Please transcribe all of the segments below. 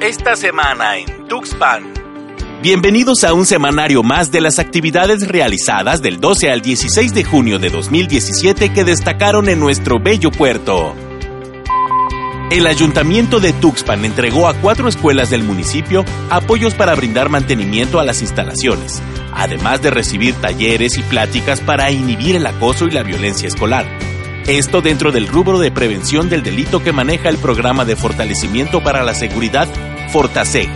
Esta semana en Tuxpan. Bienvenidos a un semanario más de las actividades realizadas del 12 al 16 de junio de 2017 que destacaron en nuestro bello puerto. El ayuntamiento de Tuxpan entregó a cuatro escuelas del municipio apoyos para brindar mantenimiento a las instalaciones, además de recibir talleres y pláticas para inhibir el acoso y la violencia escolar. Esto dentro del rubro de prevención del delito que maneja el programa de fortalecimiento para la seguridad Fortaseg.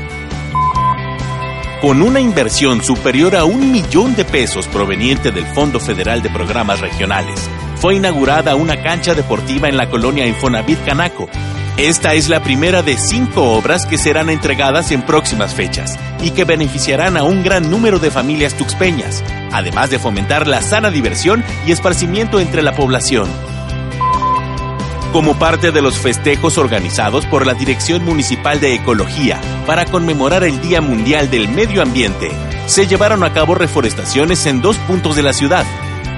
Con una inversión superior a un millón de pesos proveniente del Fondo Federal de Programas Regionales, fue inaugurada una cancha deportiva en la colonia Infonavit Canaco, esta es la primera de cinco obras que serán entregadas en próximas fechas y que beneficiarán a un gran número de familias tuxpeñas, además de fomentar la sana diversión y esparcimiento entre la población. Como parte de los festejos organizados por la Dirección Municipal de Ecología para conmemorar el Día Mundial del Medio Ambiente, se llevaron a cabo reforestaciones en dos puntos de la ciudad,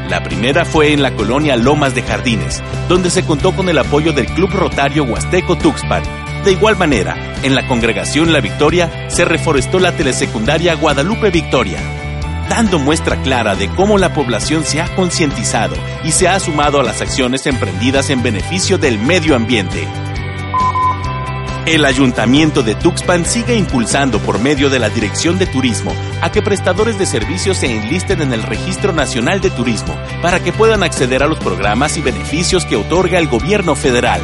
la primera fue en la colonia Lomas de Jardines, donde se contó con el apoyo del Club Rotario Huasteco Tuxpan. De igual manera, en la congregación La Victoria se reforestó la telesecundaria Guadalupe Victoria, dando muestra clara de cómo la población se ha concientizado y se ha sumado a las acciones emprendidas en beneficio del medio ambiente. El Ayuntamiento de Tuxpan sigue impulsando por medio de la Dirección de Turismo a que prestadores de servicios se enlisten en el Registro Nacional de Turismo para que puedan acceder a los programas y beneficios que otorga el gobierno federal.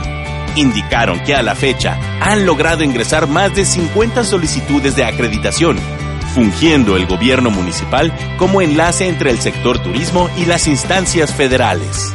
Indicaron que a la fecha han logrado ingresar más de 50 solicitudes de acreditación, fungiendo el gobierno municipal como enlace entre el sector turismo y las instancias federales.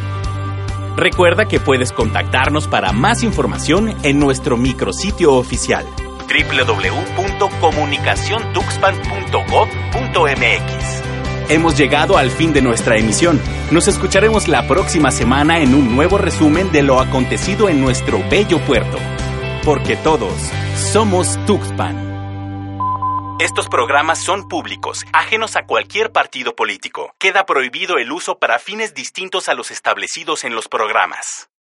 Recuerda que puedes contactarnos para más información en nuestro micrositio oficial www.comunicaciontuxpan.gov.mx. Hemos llegado al fin de nuestra emisión. Nos escucharemos la próxima semana en un nuevo resumen de lo acontecido en nuestro bello puerto. Porque todos somos Tuxpan. Estos programas son públicos, ajenos a cualquier partido político. Queda prohibido el uso para fines distintos a los establecidos en los programas.